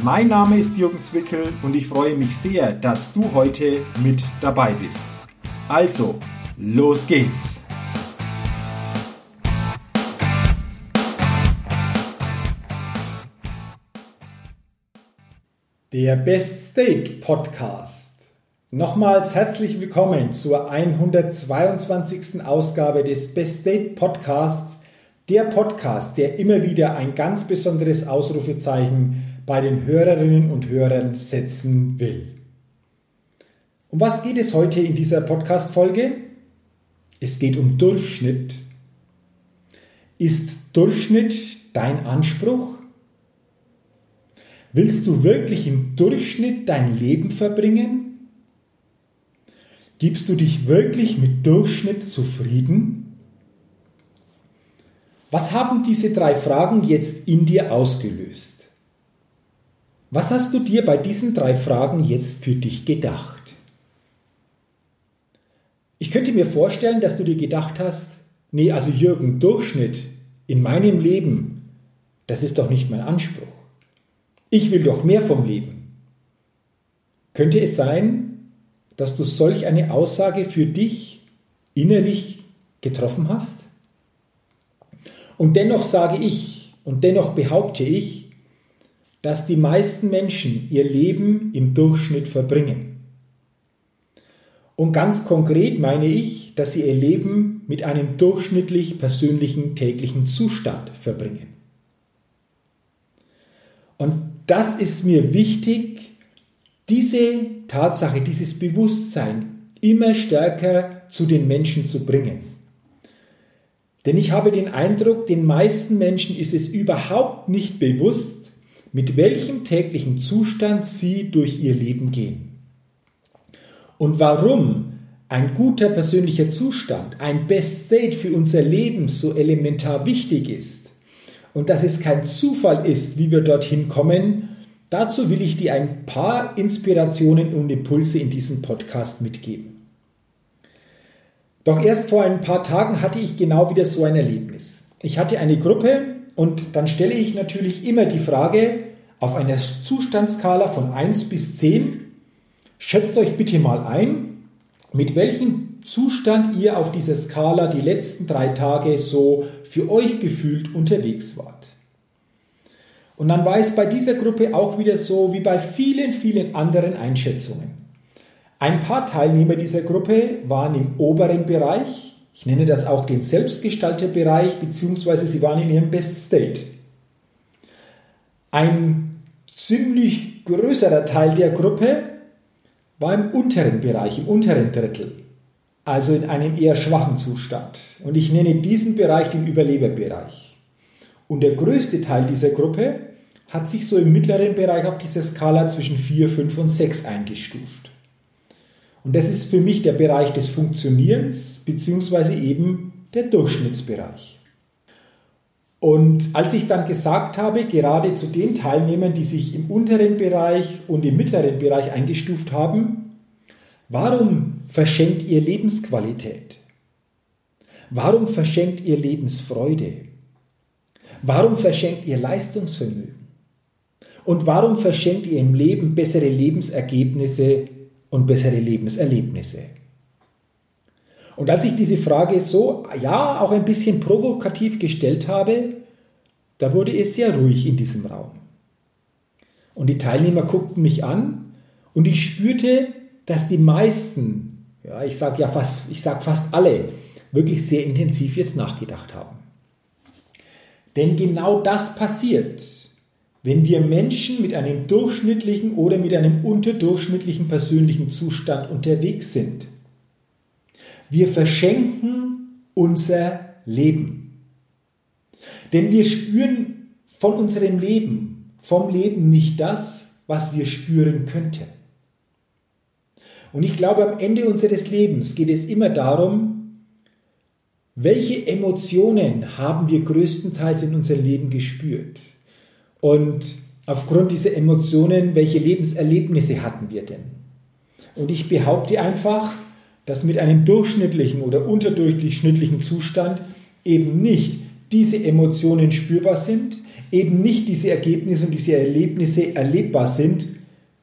Mein Name ist Jürgen Zwickel und ich freue mich sehr, dass du heute mit dabei bist. Also, los geht's! Der Best State Podcast. Nochmals herzlich willkommen zur 122. Ausgabe des Best State Podcasts. Der Podcast, der immer wieder ein ganz besonderes Ausrufezeichen bei den Hörerinnen und Hörern setzen will. Um was geht es heute in dieser Podcast-Folge? Es geht um Durchschnitt. Ist Durchschnitt dein Anspruch? Willst du wirklich im Durchschnitt dein Leben verbringen? Gibst du dich wirklich mit Durchschnitt zufrieden? Was haben diese drei Fragen jetzt in dir ausgelöst? Was hast du dir bei diesen drei Fragen jetzt für dich gedacht? Ich könnte mir vorstellen, dass du dir gedacht hast, nee, also Jürgen, Durchschnitt in meinem Leben, das ist doch nicht mein Anspruch. Ich will doch mehr vom Leben. Könnte es sein, dass du solch eine Aussage für dich innerlich getroffen hast? Und dennoch sage ich und dennoch behaupte ich, dass die meisten Menschen ihr Leben im Durchschnitt verbringen. Und ganz konkret meine ich, dass sie ihr Leben mit einem durchschnittlich persönlichen täglichen Zustand verbringen. Und das ist mir wichtig, diese Tatsache, dieses Bewusstsein immer stärker zu den Menschen zu bringen. Denn ich habe den Eindruck, den meisten Menschen ist es überhaupt nicht bewusst, mit welchem täglichen Zustand sie durch ihr Leben gehen. Und warum ein guter persönlicher Zustand, ein Best State für unser Leben so elementar wichtig ist und dass es kein Zufall ist, wie wir dorthin kommen, dazu will ich dir ein paar Inspirationen und Impulse in diesem Podcast mitgeben. Doch erst vor ein paar Tagen hatte ich genau wieder so ein Erlebnis. Ich hatte eine Gruppe und dann stelle ich natürlich immer die Frage auf einer Zustandskala von 1 bis 10, schätzt euch bitte mal ein, mit welchem Zustand ihr auf dieser Skala die letzten drei Tage so für euch gefühlt unterwegs wart. Und dann war es bei dieser Gruppe auch wieder so wie bei vielen, vielen anderen Einschätzungen. Ein paar Teilnehmer dieser Gruppe waren im oberen Bereich, ich nenne das auch den Selbstgestalterbereich, beziehungsweise sie waren in ihrem Best State. Ein ziemlich größerer Teil der Gruppe war im unteren Bereich, im unteren Drittel, also in einem eher schwachen Zustand. Und ich nenne diesen Bereich den Überleberbereich. Und der größte Teil dieser Gruppe hat sich so im mittleren Bereich auf dieser Skala zwischen 4, 5 und 6 eingestuft. Und das ist für mich der Bereich des Funktionierens beziehungsweise eben der Durchschnittsbereich. Und als ich dann gesagt habe, gerade zu den Teilnehmern, die sich im unteren Bereich und im mittleren Bereich eingestuft haben, warum verschenkt ihr Lebensqualität? Warum verschenkt ihr Lebensfreude? Warum verschenkt ihr Leistungsvermögen? Und warum verschenkt ihr im Leben bessere Lebensergebnisse und bessere Lebenserlebnisse? Und als ich diese Frage so, ja, auch ein bisschen provokativ gestellt habe, da wurde es sehr ruhig in diesem Raum. Und die Teilnehmer guckten mich an und ich spürte, dass die meisten, ja, ich sage ja fast, ich sage fast alle, wirklich sehr intensiv jetzt nachgedacht haben. Denn genau das passiert, wenn wir Menschen mit einem durchschnittlichen oder mit einem unterdurchschnittlichen persönlichen Zustand unterwegs sind. Wir verschenken unser Leben. Denn wir spüren von unserem Leben, vom Leben nicht das, was wir spüren könnten. Und ich glaube, am Ende unseres Lebens geht es immer darum, welche Emotionen haben wir größtenteils in unserem Leben gespürt? Und aufgrund dieser Emotionen, welche Lebenserlebnisse hatten wir denn? Und ich behaupte einfach, dass mit einem durchschnittlichen oder unterdurchschnittlichen Zustand eben nicht diese Emotionen spürbar sind, eben nicht diese Ergebnisse und diese Erlebnisse erlebbar sind,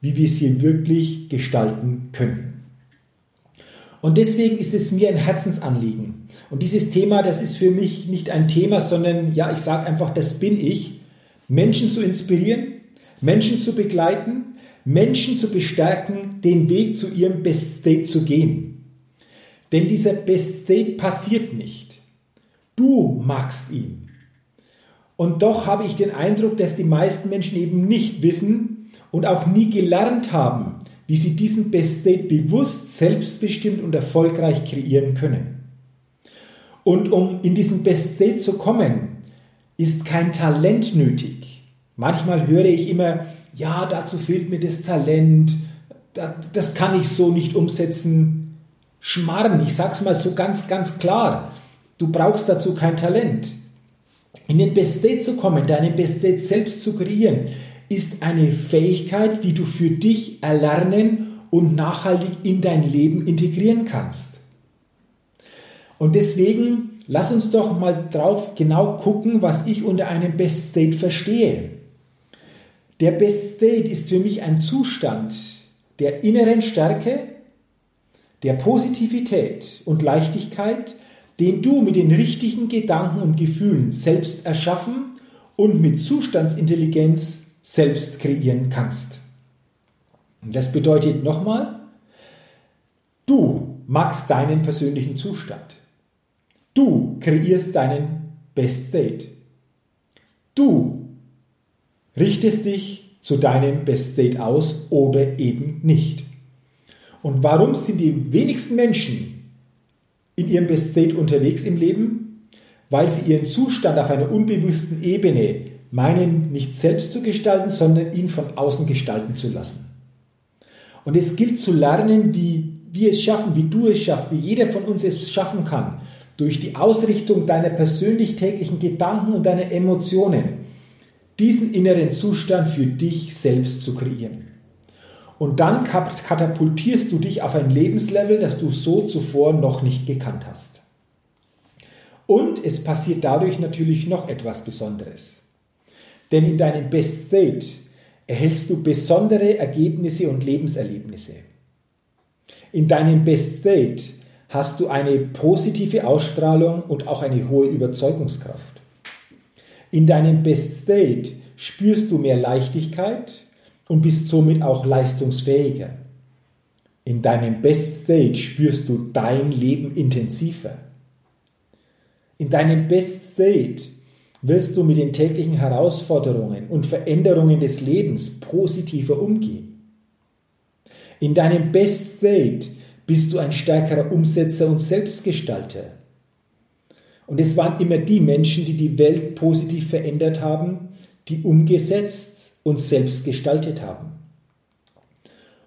wie wir sie wirklich gestalten können. Und deswegen ist es mir ein Herzensanliegen. Und dieses Thema, das ist für mich nicht ein Thema, sondern ja, ich sage einfach, das bin ich, Menschen zu inspirieren, Menschen zu begleiten, Menschen zu bestärken, den Weg zu ihrem Best State zu gehen. Denn dieser Best State passiert nicht. Du magst ihn. Und doch habe ich den Eindruck, dass die meisten Menschen eben nicht wissen und auch nie gelernt haben, wie sie diesen Best State bewusst, selbstbestimmt und erfolgreich kreieren können. Und um in diesen Best State zu kommen, ist kein Talent nötig. Manchmal höre ich immer, ja, dazu fehlt mir das Talent, das kann ich so nicht umsetzen. Schmarrn, ich sag's mal so ganz, ganz klar. Du brauchst dazu kein Talent. In den Best State zu kommen, deinen Best State selbst zu kreieren, ist eine Fähigkeit, die du für dich erlernen und nachhaltig in dein Leben integrieren kannst. Und deswegen lass uns doch mal drauf genau gucken, was ich unter einem Best State verstehe. Der Best State ist für mich ein Zustand der inneren Stärke, der Positivität und Leichtigkeit, den du mit den richtigen Gedanken und Gefühlen selbst erschaffen und mit Zustandsintelligenz selbst kreieren kannst. Das bedeutet nochmal, du magst deinen persönlichen Zustand. Du kreierst deinen Best State. Du richtest dich zu deinem Best State aus oder eben nicht. Und warum sind die wenigsten Menschen in ihrem Best State unterwegs im Leben, weil sie ihren Zustand auf einer unbewussten Ebene meinen, nicht selbst zu gestalten, sondern ihn von außen gestalten zu lassen. Und es gilt zu lernen, wie wir es schaffen, wie du es schaffst, wie jeder von uns es schaffen kann, durch die Ausrichtung deiner persönlich täglichen Gedanken und deiner Emotionen, diesen inneren Zustand für dich selbst zu kreieren. Und dann katapultierst du dich auf ein Lebenslevel, das du so zuvor noch nicht gekannt hast. Und es passiert dadurch natürlich noch etwas Besonderes. Denn in deinem Best State erhältst du besondere Ergebnisse und Lebenserlebnisse. In deinem Best State hast du eine positive Ausstrahlung und auch eine hohe Überzeugungskraft. In deinem Best State spürst du mehr Leichtigkeit, und bist somit auch leistungsfähiger. In deinem Best State spürst du dein Leben intensiver. In deinem Best State wirst du mit den täglichen Herausforderungen und Veränderungen des Lebens positiver umgehen. In deinem Best State bist du ein stärkerer Umsetzer und Selbstgestalter. Und es waren immer die Menschen, die die Welt positiv verändert haben, die umgesetzt und selbst gestaltet haben.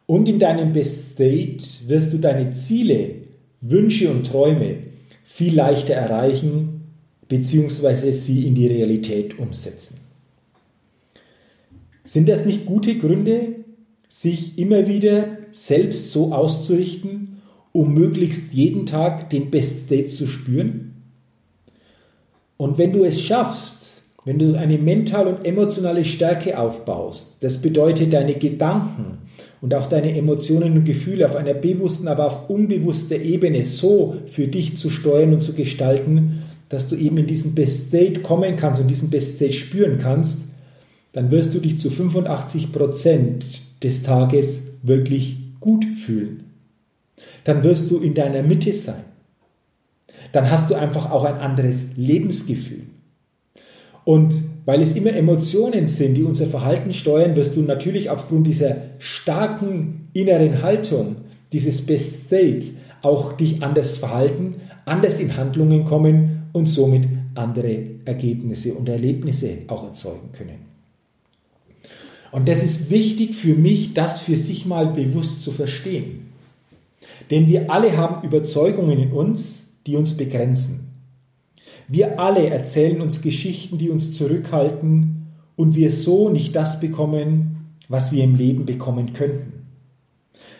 Und in deinem Best State wirst du deine Ziele, Wünsche und Träume viel leichter erreichen bzw. sie in die Realität umsetzen. Sind das nicht gute Gründe, sich immer wieder selbst so auszurichten, um möglichst jeden Tag den Best State zu spüren? Und wenn du es schaffst, wenn du eine mentale und emotionale Stärke aufbaust, das bedeutet deine Gedanken und auch deine Emotionen und Gefühle auf einer bewussten, aber auf unbewusster Ebene so für dich zu steuern und zu gestalten, dass du eben in diesen Best State kommen kannst und diesen Best State spüren kannst, dann wirst du dich zu 85 Prozent des Tages wirklich gut fühlen. Dann wirst du in deiner Mitte sein. Dann hast du einfach auch ein anderes Lebensgefühl. Und weil es immer Emotionen sind, die unser Verhalten steuern, wirst du natürlich aufgrund dieser starken inneren Haltung, dieses Best State, auch dich anders verhalten, anders in Handlungen kommen und somit andere Ergebnisse und Erlebnisse auch erzeugen können. Und das ist wichtig für mich, das für sich mal bewusst zu verstehen. Denn wir alle haben Überzeugungen in uns, die uns begrenzen. Wir alle erzählen uns Geschichten, die uns zurückhalten und wir so nicht das bekommen, was wir im Leben bekommen könnten.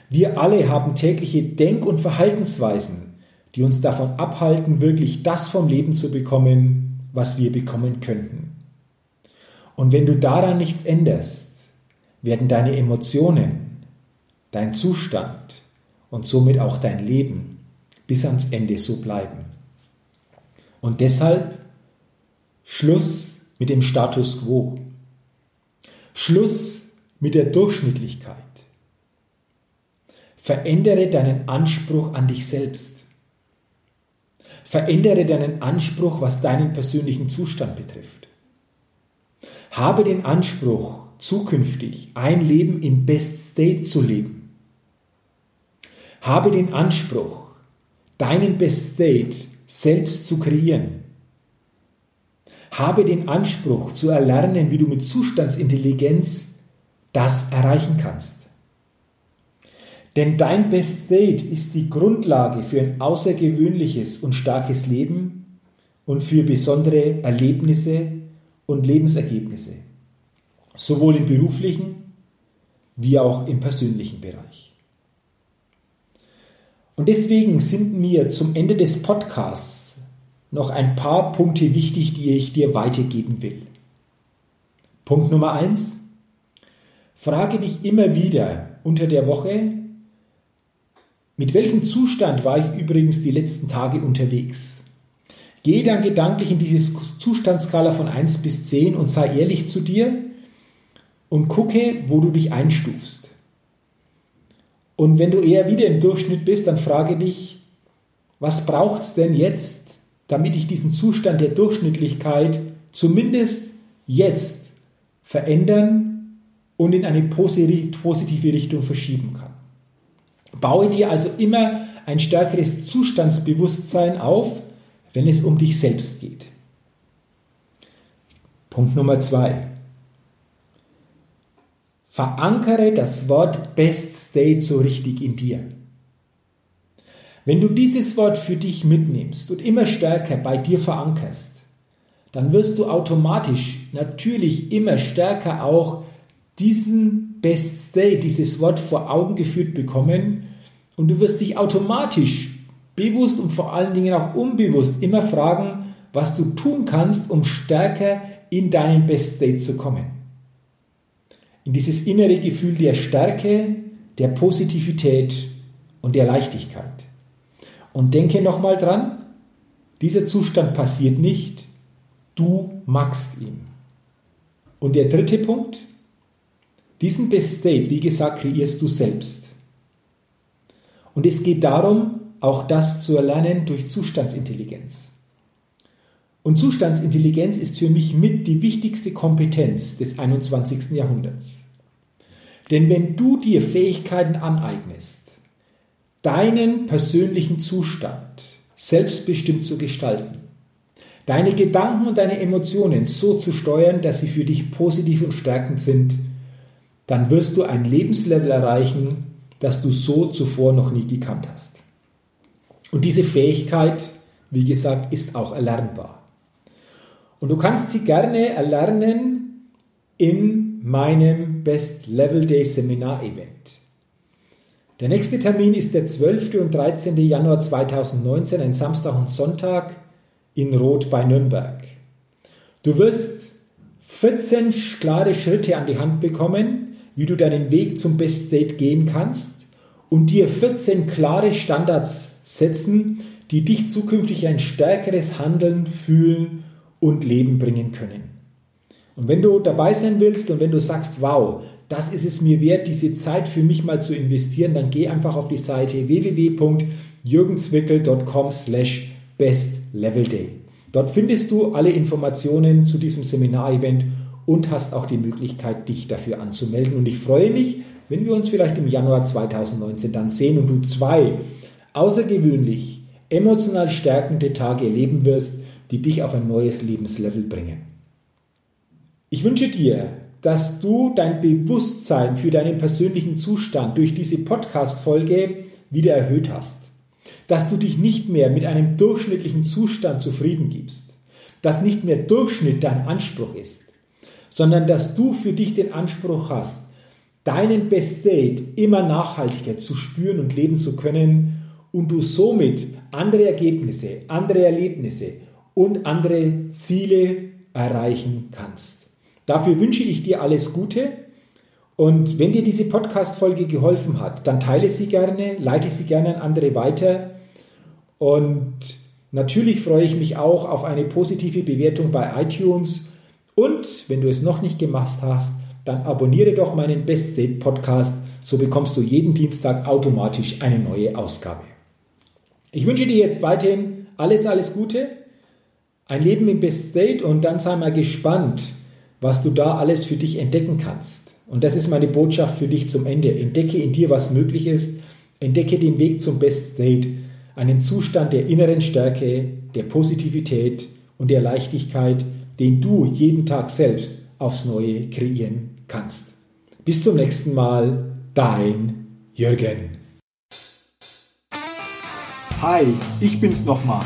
Wir alle haben tägliche Denk- und Verhaltensweisen, die uns davon abhalten, wirklich das vom Leben zu bekommen, was wir bekommen könnten. Und wenn du daran nichts änderst, werden deine Emotionen, dein Zustand und somit auch dein Leben bis ans Ende so bleiben. Und deshalb Schluss mit dem Status quo. Schluss mit der Durchschnittlichkeit. Verändere deinen Anspruch an dich selbst. Verändere deinen Anspruch, was deinen persönlichen Zustand betrifft. Habe den Anspruch, zukünftig ein Leben im Best State zu leben. Habe den Anspruch, deinen Best State selbst zu kreieren. Habe den Anspruch zu erlernen, wie du mit Zustandsintelligenz das erreichen kannst. Denn dein Best State ist die Grundlage für ein außergewöhnliches und starkes Leben und für besondere Erlebnisse und Lebensergebnisse, sowohl im beruflichen wie auch im persönlichen Bereich. Und deswegen sind mir zum Ende des Podcasts noch ein paar Punkte wichtig, die ich dir weitergeben will. Punkt Nummer eins: Frage dich immer wieder unter der Woche, mit welchem Zustand war ich übrigens die letzten Tage unterwegs? Gehe dann gedanklich in diese Zustandskala von 1 bis 10 und sei ehrlich zu dir und gucke, wo du dich einstufst. Und wenn du eher wieder im Durchschnitt bist, dann frage dich, was braucht es denn jetzt, damit ich diesen Zustand der Durchschnittlichkeit zumindest jetzt verändern und in eine positive Richtung verschieben kann. Baue dir also immer ein stärkeres Zustandsbewusstsein auf, wenn es um dich selbst geht. Punkt Nummer zwei. Verankere das Wort Best State so richtig in dir. Wenn du dieses Wort für dich mitnimmst und immer stärker bei dir verankerst, dann wirst du automatisch natürlich immer stärker auch diesen Best State, dieses Wort vor Augen geführt bekommen und du wirst dich automatisch bewusst und vor allen Dingen auch unbewusst immer fragen, was du tun kannst, um stärker in deinen Best State zu kommen. In dieses innere Gefühl der Stärke, der Positivität und der Leichtigkeit. Und denke nochmal dran, dieser Zustand passiert nicht, du magst ihn. Und der dritte Punkt, diesen Best State, wie gesagt, kreierst du selbst. Und es geht darum, auch das zu erlernen durch Zustandsintelligenz. Und Zustandsintelligenz ist für mich mit die wichtigste Kompetenz des 21. Jahrhunderts. Denn wenn du dir Fähigkeiten aneignest, deinen persönlichen Zustand selbstbestimmt zu gestalten, deine Gedanken und deine Emotionen so zu steuern, dass sie für dich positiv und stärkend sind, dann wirst du ein Lebenslevel erreichen, das du so zuvor noch nie gekannt hast. Und diese Fähigkeit, wie gesagt, ist auch erlernbar. Und du kannst sie gerne erlernen in meinem Best Level Day Seminar Event. Der nächste Termin ist der 12. und 13. Januar 2019, ein Samstag und Sonntag in Rot bei Nürnberg. Du wirst 14 klare Schritte an die Hand bekommen, wie du deinen Weg zum Best State gehen kannst und dir 14 klare Standards setzen, die dich zukünftig ein stärkeres Handeln, Fühlen und Leben bringen können. Und wenn du dabei sein willst und wenn du sagst, wow, das ist es mir wert, diese Zeit für mich mal zu investieren, dann geh einfach auf die Seite www.jürgenzwickel.com slash bestlevelday. Dort findest du alle Informationen zu diesem Seminarevent und hast auch die Möglichkeit, dich dafür anzumelden. Und ich freue mich, wenn wir uns vielleicht im Januar 2019 dann sehen und du zwei außergewöhnlich emotional stärkende Tage erleben wirst, die dich auf ein neues Lebenslevel bringen. Ich wünsche dir, dass du dein Bewusstsein für deinen persönlichen Zustand durch diese Podcast-Folge wieder erhöht hast. Dass du dich nicht mehr mit einem durchschnittlichen Zustand zufrieden gibst. Dass nicht mehr Durchschnitt dein Anspruch ist, sondern dass du für dich den Anspruch hast, deinen Best State immer nachhaltiger zu spüren und leben zu können und du somit andere Ergebnisse, andere Erlebnisse und andere Ziele erreichen kannst. Dafür wünsche ich dir alles Gute und wenn dir diese Podcast-Folge geholfen hat, dann teile sie gerne, leite sie gerne an andere weiter und natürlich freue ich mich auch auf eine positive Bewertung bei iTunes und wenn du es noch nicht gemacht hast, dann abonniere doch meinen Best State Podcast, so bekommst du jeden Dienstag automatisch eine neue Ausgabe. Ich wünsche dir jetzt weiterhin alles, alles Gute, ein Leben im Best State und dann sei mal gespannt, was du da alles für dich entdecken kannst. Und das ist meine Botschaft für dich zum Ende. Entdecke in dir, was möglich ist. Entdecke den Weg zum Best State, einen Zustand der inneren Stärke, der Positivität und der Leichtigkeit, den du jeden Tag selbst aufs Neue kreieren kannst. Bis zum nächsten Mal, dein Jürgen. Hi, ich bin's nochmal.